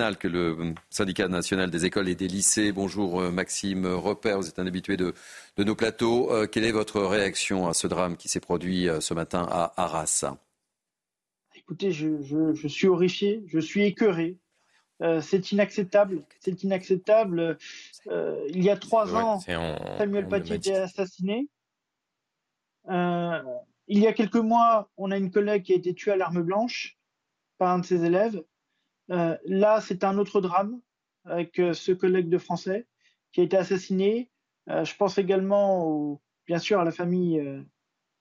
que le syndicat national des écoles et des lycées. Bonjour euh, Maxime Repère, vous êtes un habitué de, de nos plateaux. Euh, quelle est votre réaction à ce drame qui s'est produit euh, ce matin à Arras? Écoutez, je, je, je, suis horrifié, je suis écœuré. Euh, c'est inacceptable. C'est inacceptable. Euh, il y a trois ans, Samuel Paty était assassiné. Euh, il y a quelques mois, on a une collègue qui a été tuée à l'arme blanche par un de ses élèves. Euh, là, c'est un autre drame avec euh, ce collègue de français qui a été assassiné. Euh, je pense également, bien sûr, à la famille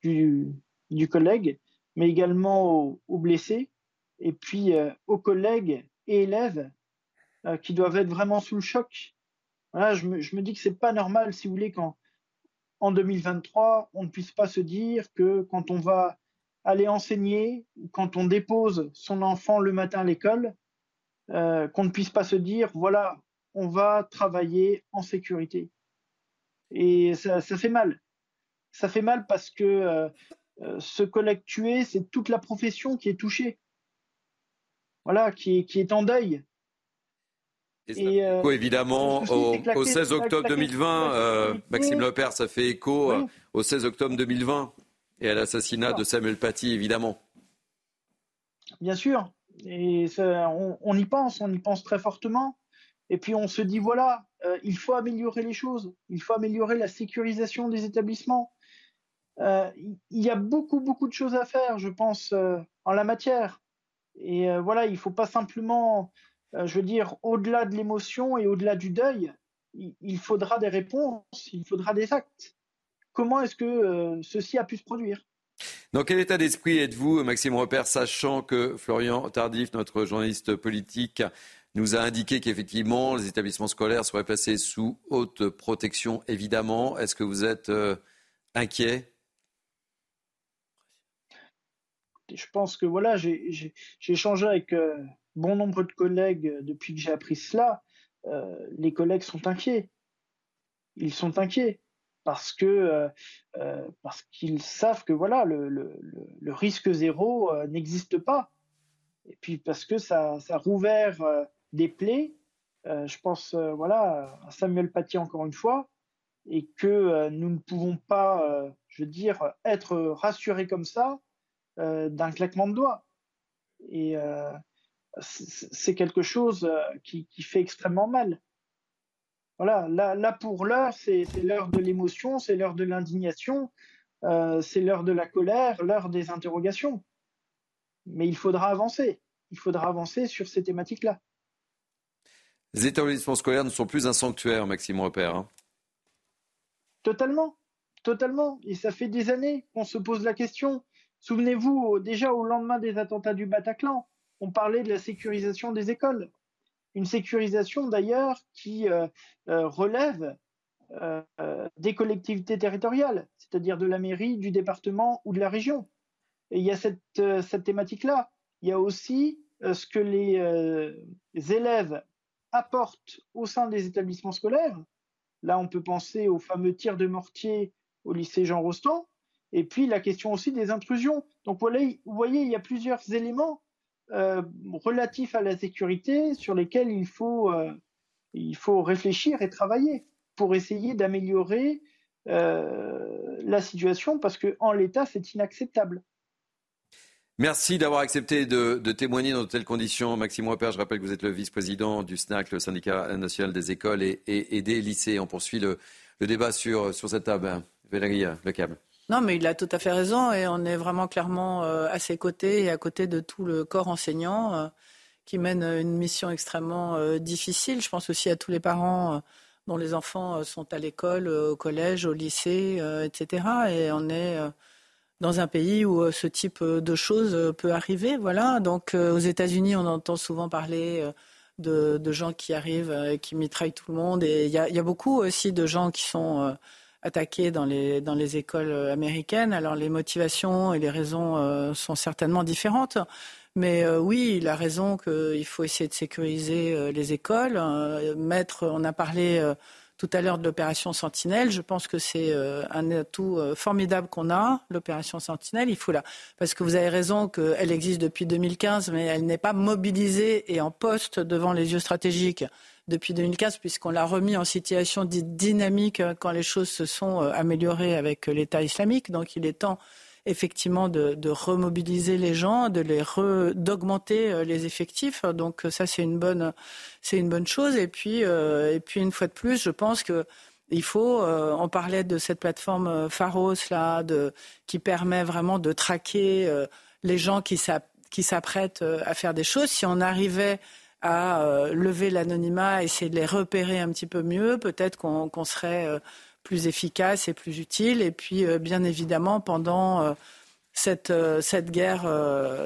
du, collègue, mais également aux, blessés, et puis aux collègues et élèves qui doivent être vraiment sous le choc. Je, me, dis que c'est pas normal, si vous voulez, qu'en en 2023, on ne puisse pas se dire que quand on va aller enseigner, quand on dépose son enfant le matin à l'école, euh, qu'on ne puisse pas se dire, voilà, on va travailler en sécurité. Et ça, ça fait mal. Ça fait mal parce que euh, euh ce collègue tué, c'est toute la profession qui est touchée. Voilà, qui est, qui est en deuil. Et, euh, écho, évidemment, au, au, 16 octobre 2020, euh, Maxime Lepère, ça fait écho oui. au 16 octobre 2020 et à l'assassinat de Samuel Paty, évidemment. Bien sûr, et on, y pense, on y pense très fortement. Et puis on se dit, voilà, euh, il faut améliorer les choses, il faut améliorer la sécurisation des établissements. Euh, il y a beaucoup, beaucoup de choses à faire, je pense, euh, en la matière. Et voilà, il ne faut pas simplement, je veux dire, au-delà de l'émotion et au-delà du deuil, il, faudra des réponses, il faudra des actes. Comment est-ce que ceci a pu se produire? Dans quel état d'esprit êtes-vous, Maxime Repère, sachant que Florian Tardif, notre journaliste politique, nous a indiqué qu'effectivement, les établissements scolaires seraient placés sous haute protection, évidemment? Est-ce que vous êtes euh, inquiet? Je pense que voilà, j'ai échangé avec euh, bon nombre de collègues depuis que j'ai appris cela. Euh, les collègues sont inquiets. Ils sont inquiets parce que euh, euh, parce qu'ils savent que voilà le, le, le risque zéro euh, n'existe pas. Et puis parce que ça, ça rouvert des plaies je pense voilà à Samuel Paty encore une fois et que nous ne pouvons pas je veux dire être rassurés comme ça d'un claquement de doigts. Et c'est quelque chose qui, qui fait extrêmement mal voilà, là, là pour l'heure, c'est l'heure de l'émotion, c'est l'heure de l'indignation, euh, c'est l'heure de la colère, l'heure des interrogations. Mais il faudra avancer. Il faudra avancer sur ces thématiques-là. Les établissements scolaires ne sont plus un sanctuaire, Maxime Repère. Hein. Totalement, totalement. Et ça fait des années qu'on se pose la question. Souvenez-vous, déjà au lendemain des attentats du Bataclan, on parlait de la sécurisation des écoles une sécurisation d'ailleurs qui euh, euh, relève euh, des collectivités territoriales, c'est-à-dire de la mairie, du département ou de la région. Il y a cette, cette thématique-là. Il y a aussi ce que les élèves apportent au sein des établissements scolaires. Là, on peut penser aux fameux tirs de mortier au lycée Jean Rostand, et puis la question aussi des intrusions. Donc vous voyez, il y a plusieurs éléments euh, relatifs à la sécurité sur lesquels il faut, euh, il faut réfléchir et travailler pour essayer d'améliorer euh, la situation parce qu'en l'état, c'est inacceptable. Merci d'avoir accepté de, témoigner dans de telles conditions. Maxime Repère, je rappelle que vous êtes le vice-président du SNAC, le syndicat national des écoles et des lycées. On poursuit le, le, débat sur, sur cette table. Valérie Le Câble. Non, mais il a tout à fait raison et on est vraiment clairement euh, à ses côtés et à côté de tout le corps enseignant euh, qui mène une mission extrêmement euh, difficile. Je pense aussi à tous les parents dont les enfants sont à l'école, au collège, au lycée, etc. Et on est dans un pays où ce type de choses peut arriver. Voilà. Donc aux États-Unis, on entend souvent parler de, gens qui arrivent et qui mitraillent tout le monde. Et il y a, beaucoup aussi de gens qui sont attaqués dans les, dans les écoles américaines. Alors les motivations et les raisons sont certainement différentes. Mais euh, oui, il a raison qu'il faut essayer de sécuriser euh, les écoles. Euh, mettre, on a parlé tout à l'heure de l'opération Sentinelle. Je pense que c'est un atout formidable qu'on a, l'opération Sentinelle. Il faut là, parce que vous avez raison qu'elle existe depuis 2015, mais elle n'est pas mobilisée et en poste devant les yeux stratégiques depuis 2015, puisqu'on l'a remis en situation dynamique quand les choses se sont améliorées avec l'État islamique. Donc il est temps effectivement de, remobiliser les gens, de les d'augmenter euh, les effectifs. Donc ça c'est une bonne c'est une bonne chose. Et puis euh, et puis une fois de plus, je pense que il faut, euh, on parlait de cette plateforme Pharos là, de, qui permet vraiment de traquer les gens qui s'apprêtent à faire des choses. Si on arrivait à lever l'anonymat, essayer de les repérer un petit peu mieux, peut-être qu'on serait plus efficace et plus utile. Et puis, euh, bien évidemment, pendant euh, cette, euh, cette, guerre,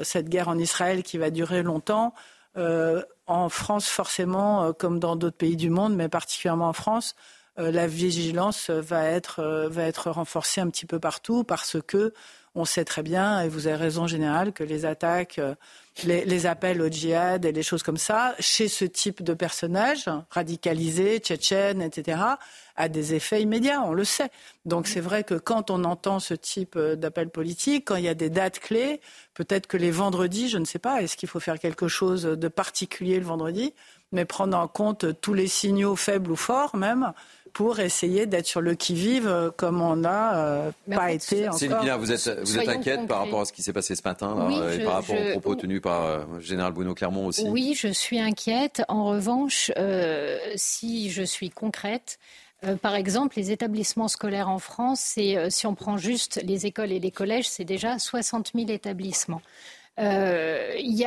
cette guerre en Israël qui va durer longtemps, en France, forcément, comme dans d'autres pays du monde, mais particulièrement en France, la vigilance va être, va être renforcée un petit peu partout parce que on sait très bien, et vous avez raison générale, que les attaques, les, appels au djihad et les choses comme ça, chez ce type de personnages radicalisés, tchétchènes, etc., a des effets immédiats, on le sait. Donc c'est vrai que quand on entend ce type euh, d'appel politique, quand il y a des dates clés, peut-être que les vendredis, je ne sais pas, est-ce qu'il faut faire quelque chose de particulier le vendredi, mais prendre en compte tous les signaux faibles ou forts même, pour essayer d'être sur le qui-vive euh, comme on n'a euh, pas été encore. Céline vous êtes, vous êtes inquiète par rapport à ce qui s'est passé ce matin et par rapport aux propos tenus par euh, Général Bruno Clermont aussi Oui, je suis inquiète. En revanche, si je suis concrète, par exemple, les établissements scolaires en France, si on prend juste les écoles et les collèges, c'est déjà 60 000 établissements. il,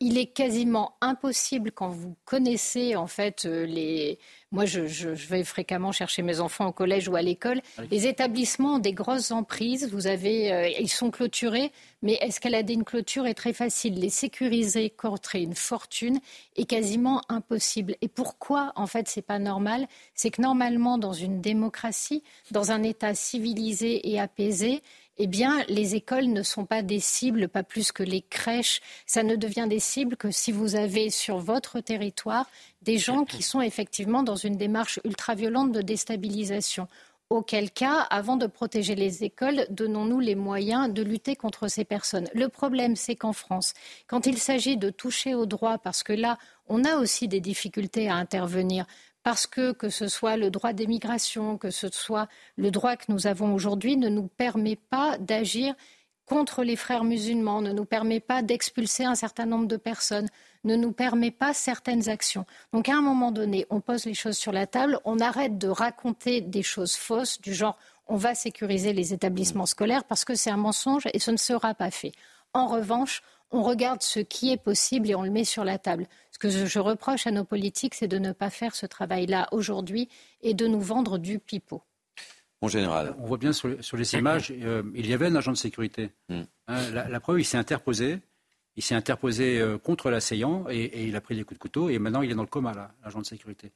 il, est quasiment impossible quand vous connaissez en fait les, moi, je, vais fréquemment chercher mes enfants au collège ou à l'école. Les établissements ont des grosses emprises. Vous avez, euh, ils sont clôturés, mais escalader une clôture est très facile. Les sécuriser, coûterait une fortune est quasiment impossible. Et pourquoi, en fait, c'est pas normal? C'est que normalement, dans une démocratie, dans un État civilisé et apaisé, eh bien, les écoles ne sont pas des cibles, pas plus que les crèches. Ça ne devient des cibles que si vous avez sur votre territoire des gens qui sont effectivement dans une démarche ultra-violente de déstabilisation. Auquel cas, avant de protéger les écoles, donnons-nous les moyens de lutter contre ces personnes. Le problème, c'est qu'en France, quand il s'agit de toucher au droit, parce que là, on a aussi des difficultés à intervenir, parce que que ce soit le droit d'émigration, que ce soit le droit que nous avons aujourd'hui, ne nous permet pas d'agir contre les frères musulmans, ne nous permet pas d'expulser un certain nombre de personnes, ne nous permet pas certaines actions. Donc à un moment donné, on pose les choses sur la table, on arrête de raconter des choses fausses du genre on va sécuriser les établissements scolaires parce que c'est un mensonge et ce ne sera pas fait. En revanche, on regarde ce qui est possible et on le met sur la table. Ce que je reproche à nos politiques, c'est de ne pas faire ce travail-là aujourd'hui et de nous vendre du pipeau. Mon général. On voit bien sur, les images, euh, il y avait un agent de sécurité. Hmm. Hein, la, preuve, il s'est interposé. Il s'est interposé euh, contre l'assaillant et, il a pris des coups de couteau et maintenant il est dans le coma, l'agent de sécurité.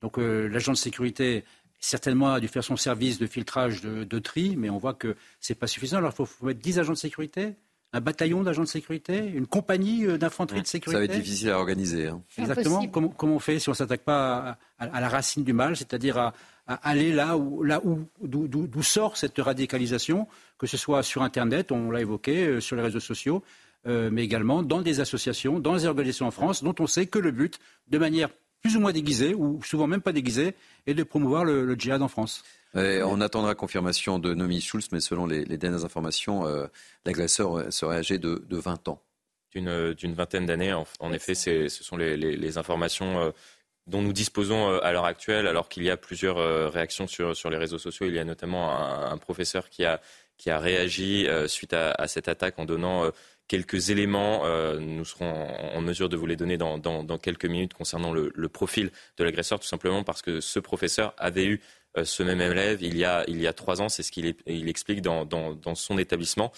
Donc euh, l'agent de sécurité, certainement, a dû faire son service de filtrage de, tri, mais on voit que ce n'est pas suffisant. Alors il faut, faut mettre 10 agents de sécurité un bataillon d'agents de sécurité, une compagnie d'infanterie de sécurité. Ça va être difficile à organiser. Hein. Exactement. Comment, comment, on fait si on ne s'attaque pas à, la racine du mal, c'est-à-dire à, aller là où, là où d'où sort cette radicalisation, que ce soit sur Internet, on l'a évoqué, euh, sur les réseaux sociaux, euh, mais également dans des associations, dans des organisations en France, dont on sait que le but, de manière plus ou moins déguisée, ou souvent même pas déguisée, est de promouvoir le djihad en France on attendra confirmation de Nomi Schulz, mais selon les, dernières informations, euh, l'agresseur serait âgé de, 20 ans. D'une vingtaine d'années, en, effet, ce sont les, informations euh, dont nous disposons euh, à l'heure actuelle, alors qu'il y a plusieurs réactions sur, les réseaux sociaux. Il y a notamment un, professeur qui a, réagi suite à, cette attaque en donnant quelques éléments. nous serons en, mesure de vous les donner dans, quelques minutes concernant le profil de l'agresseur, tout simplement parce que ce professeur avait eu ce même élève il y a, il y a trois ans. C'est ce qu'il il explique dans, dans, dans, son établissement.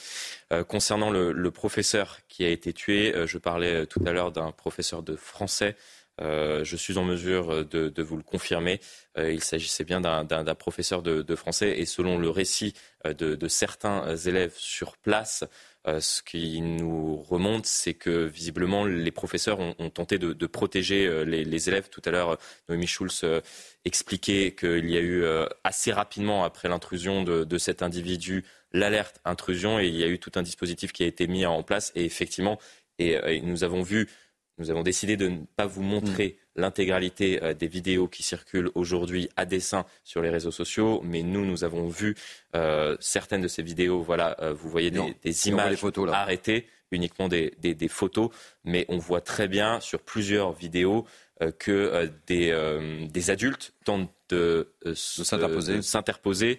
concernant le, le, professeur qui a été tué, je parlais tout à l'heure d'un professeur de français. Je suis en mesure de, de vous le confirmer. il s'agissait bien d'un professeur de, de, français et selon le récit de, de certains élèves sur place, euh, ce qui nous remonte, c'est que visiblement les professeurs ont, tenté de, protéger euh, les, élèves. Tout à l'heure, Noémie Schulz euh, expliquait qu'il y a eu assez rapidement après l'intrusion de, cet individu l'alerte intrusion et il y a eu tout un dispositif qui a été mis en place. Et effectivement, et nous avons vu nous avons décidé de ne pas vous montrer mm. L'intégralité euh, des vidéos qui circulent aujourd'hui à dessein sur les réseaux sociaux, mais nous, nous avons vu euh, certaines de ces vidéos. Voilà, euh, vous voyez des, images photos, arrêtées, uniquement des, photos, mais on voit très bien sur plusieurs vidéos que des, adultes tentent de, s'interposer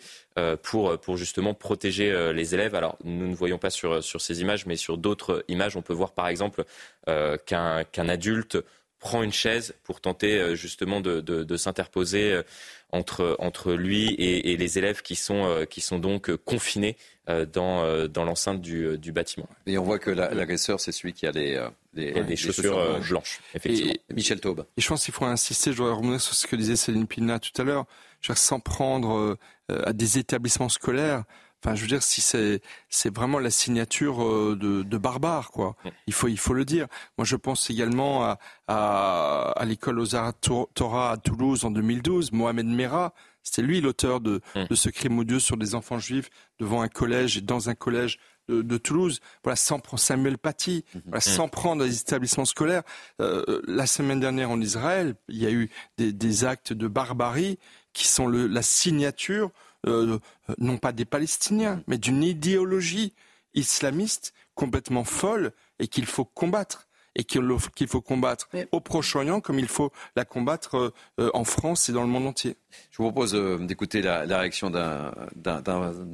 pour, pour justement protéger les élèves. Alors, nous ne voyons pas sur, sur ces images, mais sur d'autres images, on peut voir par exemple qu'un adulte prend une chaise pour tenter euh, justement de, s'interposer euh, entre, entre lui et, les élèves qui sont, qui sont donc confinés dans, dans l'enceinte du, bâtiment. Et on voit que l'agresseur, c'est celui qui a les, des chaussures, blanches. effectivement. Michel Taube. Et je pense qu'il faut insister, je voudrais revenir sur ce que disait Céline Pina tout à l'heure, sans prendre à des établissements scolaires. Enfin, je veux dire, si c'est c'est vraiment la signature euh, de, de barbare, quoi. Il faut il faut le dire. Moi, je pense également à à, à l'école aux Arts Torah à Toulouse en 2012, Mohamed Merah. C'était lui l'auteur de, de ce crime odieux sur des enfants juifs devant un collège et dans un collège de, de, Toulouse. Voilà, sans prendre Samuel Paty, voilà, sans prendre les établissements scolaires. Euh, la semaine dernière en Israël, il y a eu des, des actes de barbarie qui sont le, la signature euh, non pas des Palestiniens, mais d'une idéologie islamiste complètement folle et qu'il faut combattre et qu'il faut combattre au Proche-Orient comme il faut la combattre euh, en France et dans le monde entier. Je vous propose euh, d'écouter la, réaction d'un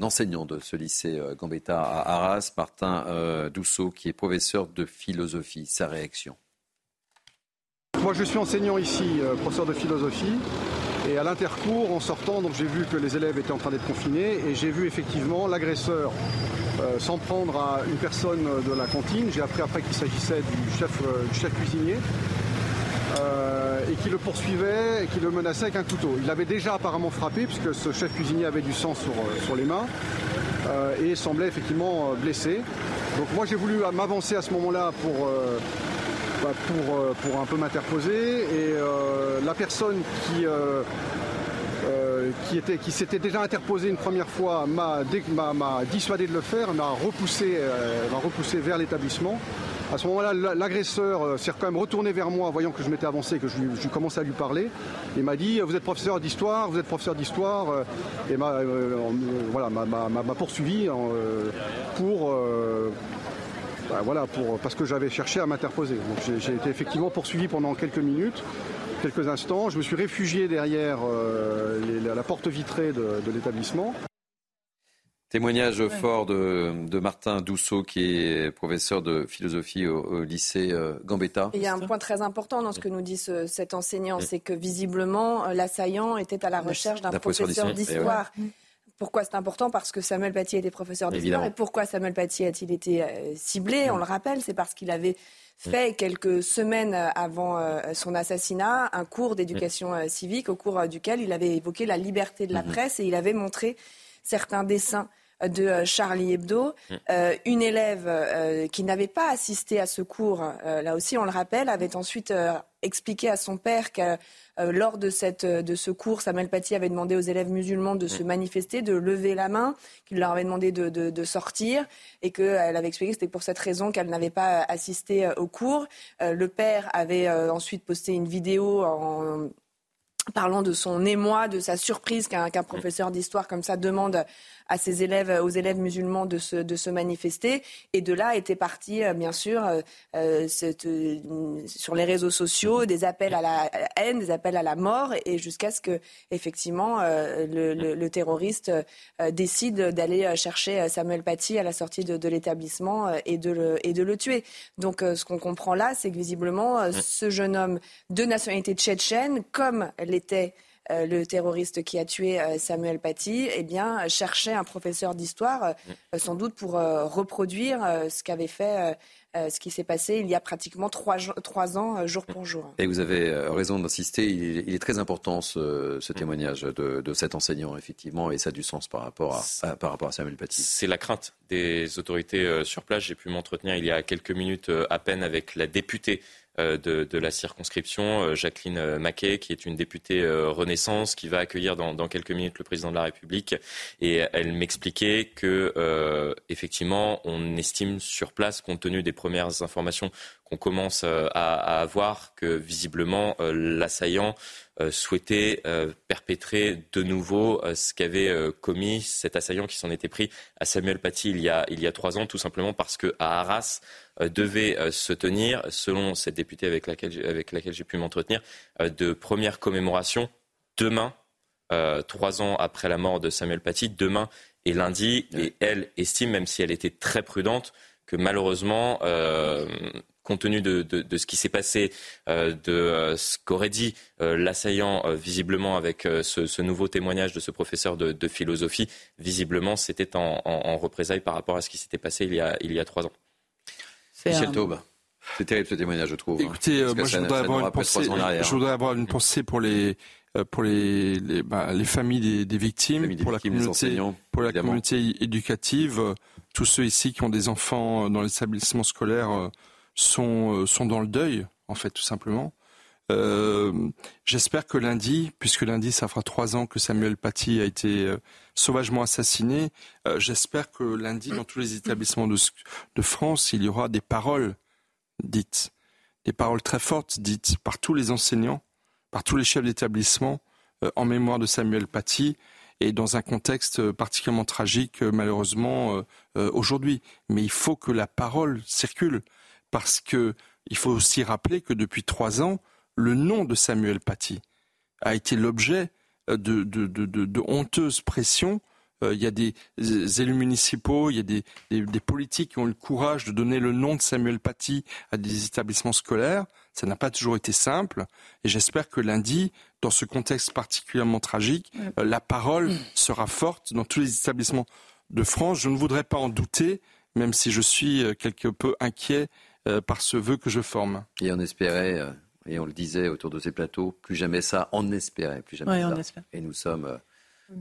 enseignant de ce lycée Gambetta à Arras, Martin Dousseau, qui est professeur de philosophie. Sa réaction. Moi, je suis enseignant ici, professeur de philosophie. Et à l'intercours, en sortant, donc j'ai vu que les élèves étaient en train d'être confinés et j'ai vu effectivement l'agresseur euh, s'en prendre à une personne de la cantine. J'ai appris après qu'il s'agissait du chef, euh, du chef cuisinier. Euh, et qui le poursuivait et qui le menaçait avec un couteau. Il l'avait déjà apparemment frappé puisque ce chef cuisinier avait du sang sur, sur les mains et semblait effectivement blessé. Donc moi j'ai voulu m'avancer à ce moment-là pour pour, euh, pour un peu m'interposer. Et euh, la personne qui, euh, qui, était, qui s'était déjà interposée une première fois m'a dissuadé de le faire, m'a repoussé, repoussé vers l'établissement. À ce moment-là, l'agresseur s'est quand même retourné vers moi, voyant que je m'étais avancé, que je, je, commençais à lui parler. Il m'a dit Vous êtes professeur d'histoire, vous êtes professeur d'histoire. Et m'a poursuivi pour, bah, voilà, pour, parce que j'avais cherché à m'interposer. j'ai été effectivement poursuivi pendant quelques minutes, quelques instants. Je me suis réfugié derrière euh, la porte vitrée de, l'établissement. Témoignage fort de, Martin Dousseau, qui est professeur de philosophie au, lycée euh, Gambetta. Il y a un point très important dans ce que nous dit cet enseignant, c'est que visiblement l'assaillant était à la recherche d'un professeur d'histoire. Pourquoi c'est important Parce que Samuel Paty était professeur d'histoire. Et pourquoi Samuel Paty a-t-il été euh, ciblé On le rappelle, c'est parce qu'il avait fait quelques semaines avant euh, son assassinat un cours d'éducation euh, civique au cours duquel il avait évoqué la liberté de la mhm. presse et il avait montré certains dessins de Charlie Hebdo. une élève qui n'avait pas assisté à ce cours, là aussi on le rappelle, avait ensuite expliqué à son père que euh, lors de, cette, de ce cours, Samuel Paty avait demandé aux élèves musulmans de se mm. manifester, de lever la main, qu'il leur avait demandé de, de, sortir et qu'elle avait expliqué que c'était pour cette raison qu'elle n'avait pas assisté euh, au cours. Euh, le père avait ensuite posté une vidéo en parlant de son émoi, de sa surprise qu'un mm. professeur d'histoire comme ça demande à ses élèves, aux élèves musulmans de se, de se manifester. Et de là était parti, euh, bien sûr, euh, euh, sur les réseaux sociaux, des appels à la haine, des appels à la mort, et jusqu'à ce que, effectivement, le, terroriste décide d'aller chercher Samuel Paty à la sortie de, l'établissement et, de le, et de le tuer. Donc, ce qu'on comprend là, c'est que visiblement, ce jeune homme de nationalité tchétchène, comme l'était le terroriste qui a tué Samuel Paty, eh bien, cherchait un professeur d'histoire, mm. sans doute pour reproduire ce qu'avait fait euh, ce qui s'est passé il y a pratiquement trois, ans, euh, jour pour jour. Et vous avez euh, raison d'insister, il, est très important ce, mm. témoignage de, cet enseignant, effectivement, et ça a du sens par rapport à, par rapport à Samuel Paty. C'est la crainte des autorités sur place. J'ai pu m'entretenir il y a quelques minutes à peine avec la députée euh, de, la circonscription, euh, Jacqueline euh, Maquet, qui est une députée Renaissance, qui va accueillir dans, quelques minutes le président de la République. Et elle m'expliquait que, effectivement, on estime sur place, compte tenu des premières informations qu'on commence à, avoir, que visiblement l'assaillant souhaitait perpétrer de nouveau ce qu'avait commis cet assaillant qui s'en était pris à Samuel Paty il y a, il y a trois ans, tout simplement parce qu'à Arras, euh, devait euh, se tenir, selon cette députée avec laquelle, avec laquelle j'ai pu m'entretenir, euh, de première commémoration demain, trois ans après la mort de Samuel Paty, demain et lundi. Et elle estime, même si elle était très prudente, que malheureusement, compte tenu de, ce qui s'est passé, de ce qu'aurait dit l'assaillant visiblement avec ce, nouveau témoignage de ce professeur de, philosophie, visiblement c'était en, représailles par rapport à ce qui s'était passé il y a, il y a trois ans. Michel Taube. C'est terrible ce témoignage, je trouve. Écoutez, euh, moi je voudrais, avoir une pensée, je voudrais avoir une pensée pour les euh, pour les les, bah, les familles des, victimes, pour, la communauté, pour la communauté éducative. Tous ceux ici qui ont des enfants dans l'établissement scolaire euh, sont sont dans le deuil, en fait, tout simplement. Euh, J'espère que lundi, puisque lundi, ça fera trois ans que Samuel Paty a été euh, sauvagement assassiné, euh, j'espère que lundi, dans tous les établissements de, de, France, il y aura des paroles dites, des paroles très fortes dites par tous les enseignants, par tous les chefs d'établissement, euh, en mémoire de Samuel Paty, et dans un contexte particulièrement tragique, malheureusement, aujourd'hui. Mais il faut que la parole circule, parce que il faut aussi rappeler que depuis trois ans, le nom de Samuel Paty a été l'objet euh, de, honteuses pressions. Euh, il y a des élus municipaux, il y a des, politiques qui ont eu le courage de donner le nom de Samuel Paty à des établissements scolaires. Ça n'a pas toujours été simple. Et j'espère que lundi, dans ce contexte particulièrement tragique, euh, la parole sera forte dans tous les établissements de France. Je ne voudrais pas en douter, même si je suis quelque peu inquiet par ce vœu que je forme. Et on espérait et on le disait autour de ces plateaux, plus jamais ça, on espérait, plus jamais ça. Et nous sommes euh,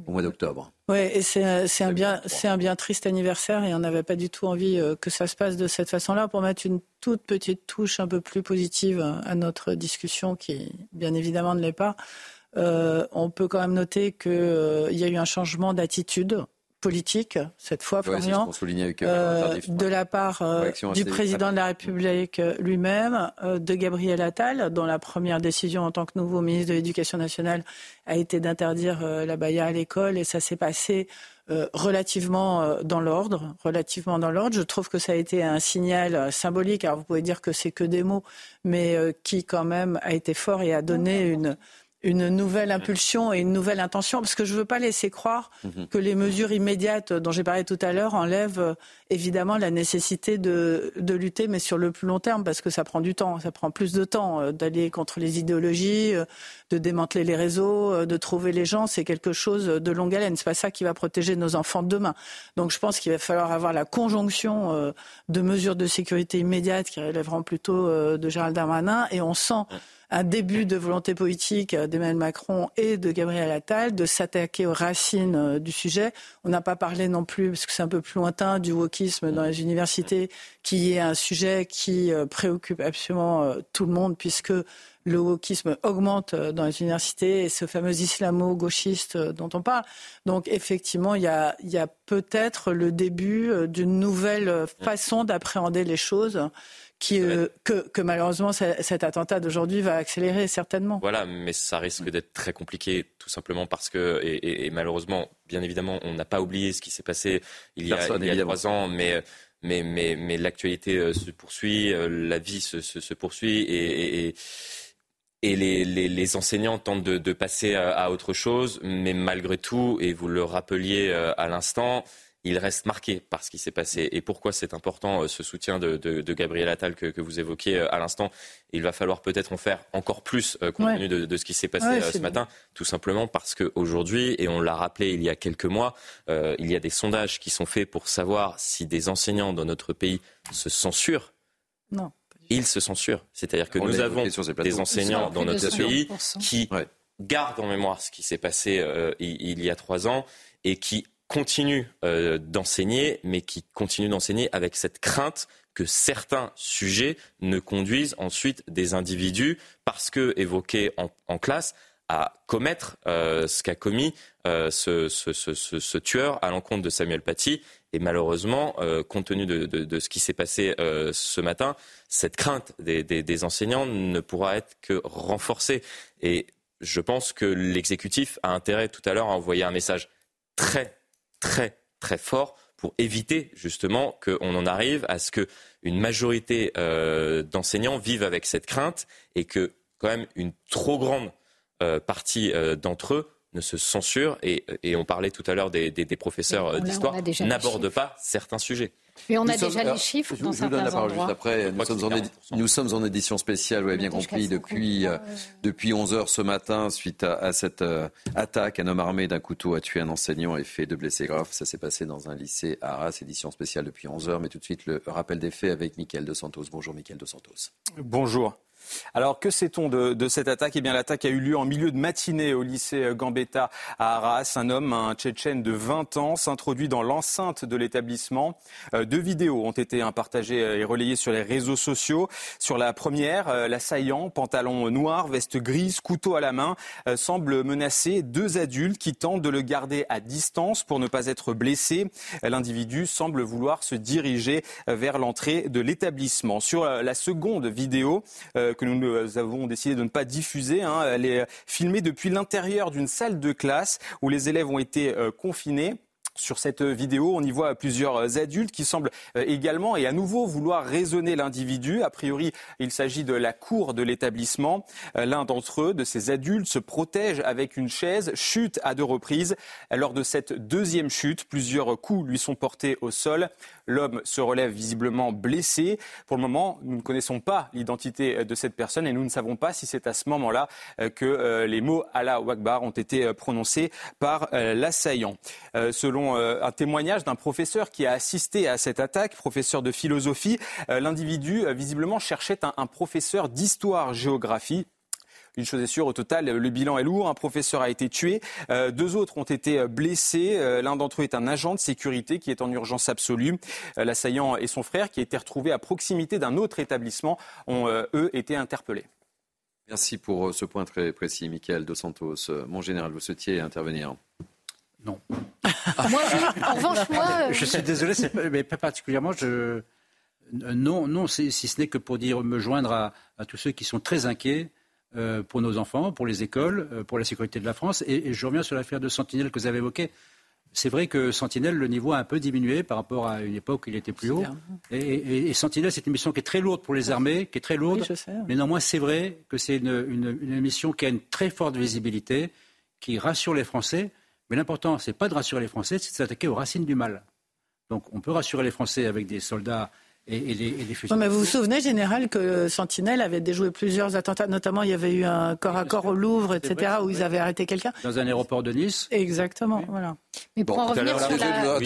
au mois d'octobre. Oui, et c'est un, bien, un bien triste anniversaire et on n'avait pas du tout envie euh, que ça se passe de cette façon-là pour mettre une toute petite touche un peu plus positive à notre discussion qui, bien évidemment, ne l'est pas. Euh, on peut quand même noter qu'il y a eu un changement d'attitude politique, cette fois, Florian, euh, euh, de la part euh, du président de la République lui-même, de Gabriel Attal, dont la première décision en tant que nouveau ministre de l'Éducation nationale a été d'interdire la baya à l'école, et ça s'est passé relativement dans l'ordre, relativement dans l'ordre. Je trouve que ça a été un signal symbolique. Alors vous pouvez dire que c'est que des mots, mais qui quand même a été fort et a donné une une nouvelle impulsion et une nouvelle intention, parce que je ne veux pas laisser croire mhm. que les mesures immédiates dont j'ai parlé tout à l'heure enlèvent euh, évidemment la nécessité de, de, lutter, mais sur le plus long terme, parce que ça prend du temps, ça prend plus de temps euh, d'aller contre les idéologies, euh, de démanteler les réseaux, de trouver les gens, c'est quelque chose de longue haleine. C'est pas ça qui va protéger nos enfants demain. Donc je pense qu'il va falloir avoir la conjonction de mesures de sécurité immédiates qui relèveront plutôt de Gérald Darmanin, et on sent un début de volonté politique d'Emmanuel Macron et de Gabriel Attal de s'attaquer aux racines euh, du sujet. On n'a pas parlé non plus, parce que c'est un peu plus lointain, du wokisme dans les universités, qui est un sujet qui euh, préoccupe absolument euh, tout le monde, puisque le wokisme augmente dans les universités et ce fameux islamo-gauchiste dont on parle. Donc effectivement, il y a, il y a peut-être le début d'une nouvelle façon d'appréhender les choses euh, que, malheureusement cet attentat d'aujourd'hui va accélérer certainement. Voilà, mais ça risque d'être très compliqué tout simplement parce que, et, malheureusement, bien évidemment, on n'a pas oublié ce qui s'est passé il y, a, trois ans, mais mais, mais, mais l'actualité euh, se poursuit, euh, la vie se, se, poursuit et, et, et les, les, les, enseignants tentent de, de passer à, à, autre chose, mais malgré tout, et vous le rappeliez à l'instant, il reste marqué par ce qui s'est passé. Et pourquoi c'est important, euh, ce soutien de, Gabriel Attal que, vous évoquiez euh, à l'instant Il va falloir peut-être en faire encore plus euh, compte tenu de, ce qui s'est passé ce matin, tout simplement parce qu'aujourd'hui, et on l'a rappelé il y a quelques mois, il y a des sondages qui sont faits pour savoir si des enseignants dans notre pays se censurent. Non. Ils se censurent. C'est-à-dire que nous avons des enseignants dans notre pays qui gardent en mémoire ce qui s'est passé il y a trois ans et qui continue euh, d'enseigner, mais qui continue d'enseigner avec cette crainte que certains sujets ne conduisent ensuite des individus, parce que évoqués en, classe, à commettre euh, ce qu'a commis euh, ce, tueur à l'encontre de Samuel Paty. Et malheureusement, compte tenu de, ce qui s'est passé ce matin, cette crainte des, des, enseignants ne pourra être que renforcée. Et je pense que l'exécutif a intérêt tout à l'heure à envoyer un message très très très fort pour éviter justement qu'on en arrive à ce qu'une majorité euh, d'enseignants vivent avec cette crainte et que quand même une trop grande euh, partie euh, d'entre eux ne se censurent et, on parlait tout à l'heure des, des professeurs d'histoire n'abordent pas certains sujets. Mais on a déjà les chiffres dans je, vous donne la parole juste après. Nous sommes, en édition spéciale, vous avez bien compris, depuis, euh, depuis 11 heures ce matin, suite à, cette euh, attaque. Un homme armé d'un couteau a tué un enseignant et fait deux blessés graves. Ça s'est passé dans un lycée à Arras, édition spéciale depuis 11 heures. Mais tout de suite, le rappel des faits avec Mickaël De Santos. Bonjour, Mickaël De Santos. Bonjour. Alors que sait-on de, cette attaque? Eh bien, l'attaque a eu lieu en milieu de matinée au lycée Gambetta à Arras. Un homme, un Tchétchène de 20 ans, s'introduit dans l'enceinte de l'établissement. Euh, deux vidéos ont été hein, partagées et relayées sur les réseaux sociaux. Sur la première, euh, l'assaillant, pantalon noir, veste grise, couteau à la main, euh, semble menacer deux adultes qui tentent de le garder à distance pour ne pas être blessé. L'individu semble vouloir se diriger vers l'entrée de l'établissement. Sur la seconde vidéo, que nous avons décidé de ne pas diffuser. Hein. Elle est filmée depuis l'intérieur d'une salle de classe où les élèves ont été euh, confinés. Sur cette vidéo, on y voit plusieurs adultes qui semblent euh, également et à nouveau vouloir raisonner l'individu. A priori, il s'agit de la cour de l'établissement. Euh, l'un d'entre eux, de ces adultes, se protège avec une chaise, chute à deux reprises. Lors de cette deuxième chute, plusieurs coups lui sont portés au sol. L'homme se relève visiblement blessé. Pour le moment, nous ne connaissons pas l'identité de cette personne et nous ne savons pas si c'est à ce moment-là euh, que euh, les mots Allah ou Akbar ont été euh, prononcés par l'assaillant. Selon un témoignage d'un professeur qui a assisté à cette attaque, professeur de philosophie, l'individu visiblement cherchait un professeur d'histoire-géographie une chose est sûre, au total, le bilan est lourd. Un professeur a été tué, euh, deux autres ont été euh, blessés. Euh, l'un d'entre eux est un agent de sécurité qui est en urgence absolue. L'assaillant et son frère, qui étaient retrouvés à proximité d'un autre établissement, ont, eux, été interpellés. Merci pour ce point très précis, Michael Dos Santos. Mon général, vous souhaitiez intervenir Non. moi, en revanche, moi. Je suis désolé, mais pas particulièrement. Je... Non, non, si ce n'est que pour dire me joindre à, à tous ceux qui sont très inquiets euh, pour nos enfants, pour les écoles, euh, pour la sécurité de la France. Et, je reviens sur l'affaire de Sentinelle que vous avez évoquée. C'est vrai que Sentinelle, le niveau a un peu diminué par rapport à une époque où il était plus haut. Et, Sentinelle, c'est une mission qui est très lourde pour les armées, qui est très lourde. mais néanmoins, c'est vrai que c'est une, une, mission qui a une très forte visibilité, qui rassure les Français. Mais l'important, c'est pas de rassurer les Français, c'est de s'attaquer aux racines du mal. Donc, on peut rassurer les Français avec des soldats et, les, mais vous vous souvenez, Général, que Sentinelle avait déjoué plusieurs attentats, notamment il y avait eu un corps à corps au Louvre, etc., où ils avaient arrêté quelqu'un. Dans un aéroport de Nice. Exactement, voilà. Mais pour en revenir sur la...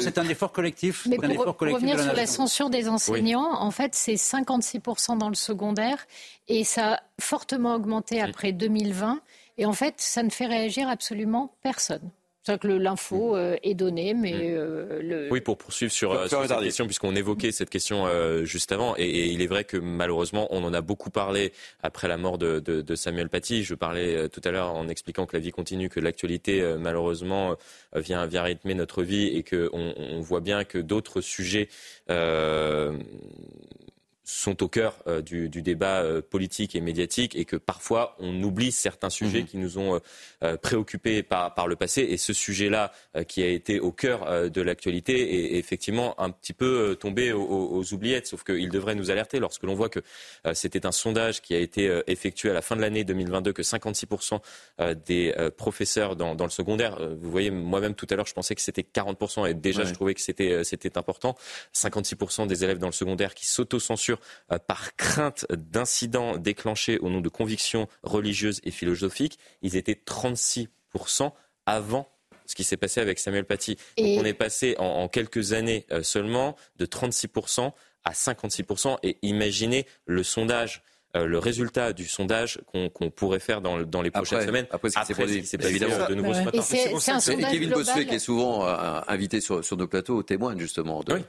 c'est un, effort collectif. Mais pour, effort collectif revenir sur la censure des enseignants, en fait, c'est 56% dans le secondaire, et ça a fortement augmenté après 2020, et en fait, ça ne fait réagir absolument personne. C'est que l'info mm. euh, est donnée, mais mm. euh, le... Oui, pour poursuivre sur, euh, cette question, puisqu'on évoquait cette question juste avant, et, il est vrai que malheureusement, on en a beaucoup parlé après la mort de, Samuel Paty. Je parlais tout à l'heure en expliquant que la vie continue, que l'actualité, malheureusement, vient, vient rythmer notre vie, et qu'on on voit bien que d'autres sujets sont au cœur euh, du, débat euh, politique et médiatique et que parfois on oublie certains sujets mhm. qui nous ont euh, préoccupés par, par, le passé. Et ce sujet-là, qui a été au cœur de l'actualité, est effectivement un petit peu tombé aux, oubliettes. Sauf qu'il devrait nous alerter lorsque l'on voit que c'était un sondage qui a été effectué à la fin de l'année 2022, que 56% des professeurs dans, dans, le secondaire, vous voyez, moi-même tout à l'heure, je pensais que c'était 40% et déjà je trouvais que c'était important. 56% des élèves dans le secondaire qui s'autocensurent euh, par crainte d'incidents déclenchés au nom de convictions religieuses et philosophiques. Ils étaient 36% avant ce qui s'est passé avec Samuel Paty. on est passé en, quelques années euh, seulement de 36% à 56%. Et imaginez le sondage euh, le résultat du sondage qu'on pourrait faire dans, les prochaines semaines. Après ce qui s'est passé, évidemment de nouveau ce matin. Et, Kevin Bossuet, qui est souvent euh, invité sur, nos plateaux, témoigne justement de,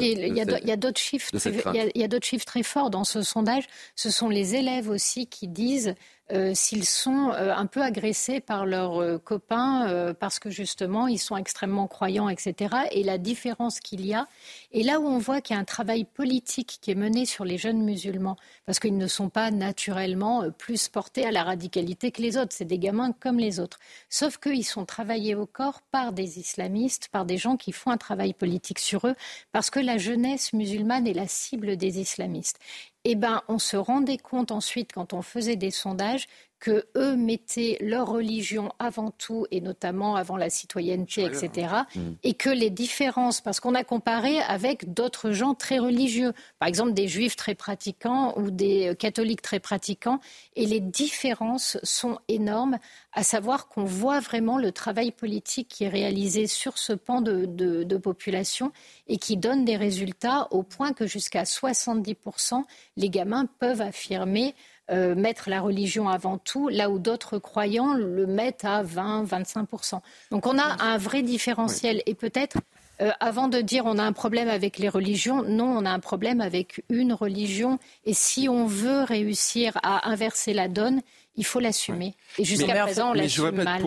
il, y a d'autres chiffres, il y a d'autres chiffres très forts dans ce sondage. Ce sont les élèves aussi qui disent euh, s'ils sont euh, un peu agressés par leurs euh, copains parce que justement ils sont extrêmement croyants, etc. Et la différence qu'il y a, et là où on voit qu'il y a un travail politique qui est mené sur les jeunes musulmans, parce qu'ils ne sont pas naturellement plus portés à la radicalité que les autres, c'est des gamins comme les autres. Sauf qu'ils sont travaillés au corps par des islamistes, par des gens qui font un travail politique sur eux, parce que la jeunesse musulmane est la cible des islamistes eh ben, on se rendait compte ensuite, quand on faisait des sondages, que eux mettaient leur religion avant tout et notamment avant la citoyenneté, etc. Mm. Et que les différences, parce qu'on a comparé avec d'autres gens très religieux, par exemple des juifs très pratiquants ou des catholiques très pratiquants, et les différences sont énormes, à savoir qu'on voit vraiment le travail politique qui est réalisé sur ce pan de, de population et qui donne des résultats au point que jusqu'à 70%, les gamins peuvent affirmer euh, mettre la religion avant tout, là où d'autres croyants le mettent à 20-25%. Donc on a un vrai différentiel. Et peut-être, euh, avant de dire on a un problème avec les religions, non, on a un problème avec une religion. Et si on veut réussir à inverser la donne, il faut l'assumer. Et jusqu'à présent, on l'assume mal.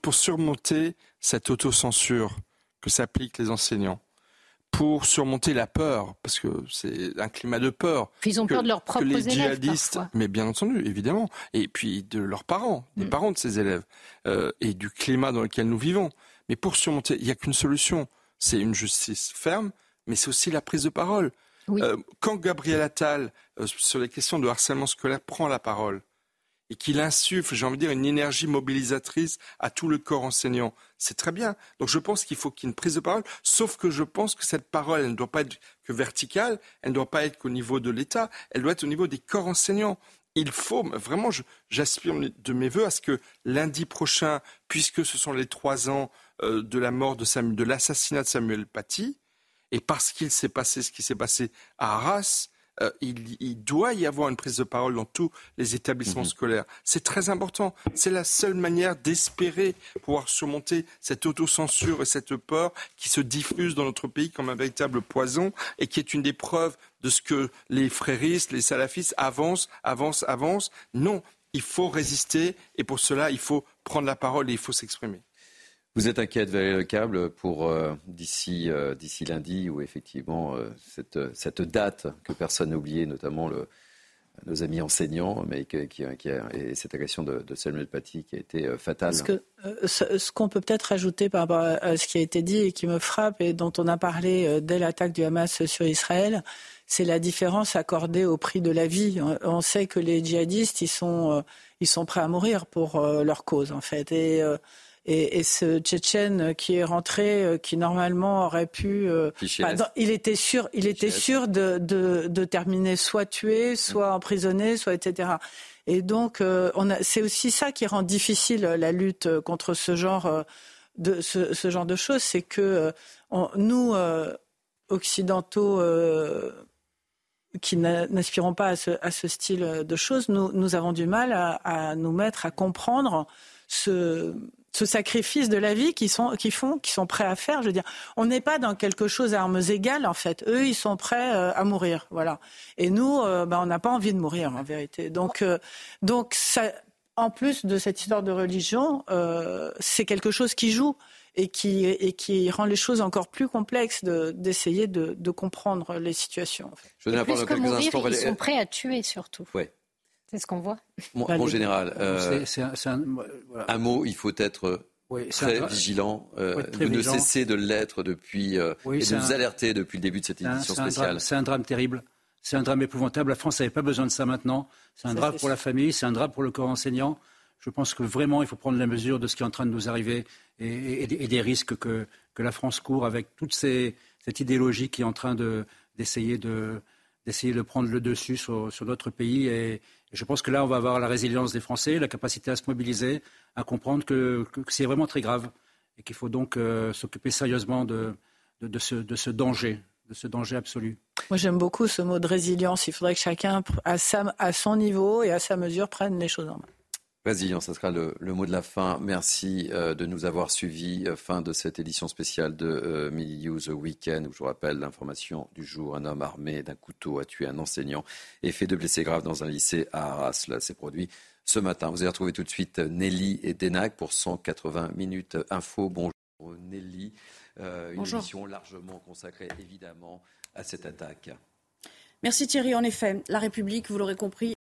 pour surmonter cette autocensure que s'appliquent les enseignants, pour surmonter la peur, parce que c'est un climat de peur. ils ont peur de leurs propres que les djihadistes, mais bien entendu, évidemment, et puis de leurs parents, des mm. parents de ces élèves, euh, et du climat dans lequel nous vivons. Mais pour surmonter, il n'y a qu'une solution, c'est une justice ferme, mais c'est aussi la prise de parole. Euh, quand Gabriel Attal, euh, sur les questions de harcèlement scolaire, prend la parole, et qu'il insuffle, j'ai envie de dire, une énergie mobilisatrice à tout le corps enseignant. C'est très bien. Donc je pense qu'il faut qu'il y ait une prise de parole, sauf que je pense que cette parole, elle ne doit pas être que verticale, elle ne doit pas être qu'au niveau de l'État, elle doit être au niveau des corps enseignants. Il faut, vraiment, j'aspire de mes voeux à ce que lundi prochain, puisque ce sont les trois ans euh, de la mort de, Samuel, de l'assassinat de Samuel Paty, et parce qu'il s'est passé ce qui s'est passé à Arras, euh, il, doit y avoir une prise de parole dans tous les établissements mhm. scolaires. C'est très important. C'est la seule manière d'espérer pouvoir surmonter cette autocensure et cette peur qui se diffuse dans notre pays comme un véritable poison et qui est une des preuves de ce que les fréristes, les salafistes avancent, avancent, avancent. Non, il faut résister et pour cela, il faut prendre la parole et il faut s'exprimer. Vous êtes inquiète, Valérie Le Câble, pour euh, d'ici euh, d'ici lundi, où effectivement euh, cette, cette date que personne n'a oubliée, notamment nos amis enseignants, mais qui, et cette agression de, de, Samuel Paty qui a été fatale. Que ce, qu'on peut peut-être ajouter par rapport à ce qui a été dit et qui me frappe et dont on a parlé dès l'attaque du Hamas sur Israël, c'est la différence accordée au prix de la vie. On sait que les djihadistes, ils sont, ils sont prêts à mourir pour leur cause, en fait. Et et, ce Tchétchène qui est rentré, euh, qui normalement aurait pu, euh, il était sûr, il était sûr de, de, terminer soit tué, soit emprisonné, soit etc. Et donc, euh, c'est aussi ça qui rend difficile la lutte contre ce genre de ce, ce genre de choses, c'est que nous occidentaux qui n'aspirons pas à ce, à ce, style de choses, nous, nous avons du mal à, à nous mettre à comprendre ce, ce sacrifice de la vie qu'ils sont, qui font, qui sont prêts à faire. Je veux dire, on n'est pas dans quelque chose à armes égales en fait. Eux, ils sont prêts euh, à mourir, voilà. Et nous, euh, ben, on n'a pas envie de mourir en vérité. Donc, euh, donc ça, en plus de cette histoire de religion, euh, c'est quelque chose qui joue et qui, et qui rend les choses encore plus complexes d'essayer de, de, comprendre les situations. Je vais plus que mourir, ils sont prêts à tuer surtout. Ouais. C'est ce qu'on voit. Mon, général, euh, un, mot, il faut être très vigilant, euh, de ne cesser de l'être depuis euh, et de nous alerter depuis le début de cette édition spéciale. C'est un drame terrible. C'est un drame épouvantable. La France n'avait pas besoin de ça maintenant. C'est un drame pour la famille, c'est un drame pour le corps enseignant. Je pense que vraiment, il faut prendre la mesure de ce qui est en train de nous arriver et, des risques que, que, la France court avec toute ces, cette idéologie qui est en train d'essayer de, d'essayer de prendre le dessus sur, sur notre pays. Et, je pense que là, on va avoir la résilience des Français, la capacité à se mobiliser, à comprendre que, c'est vraiment très grave et qu'il faut donc euh, s'occuper sérieusement de, ce, danger de ce danger absolu. Moi, j'aime beaucoup ce mot de résilience. Il faudrait que chacun, à son niveau et à sa mesure, prenne les choses en main. Résilience, ça sera le, mot de la fin. Merci euh, de nous avoir suivis. Euh, fin de cette édition spéciale de euh, News Weekend, où je vous rappelle l'information du jour. Un homme armé d'un couteau a tué un enseignant et fait deux blessés graves dans un lycée à Arras. Là, c'est produit ce matin. Vous allez retrouver tout de suite Nelly et Denac pour 180 minutes info. Bonjour Nelly. Euh, une émission largement consacrée évidemment à cette attaque. Merci Thierry. En effet, la République, vous l'aurez compris,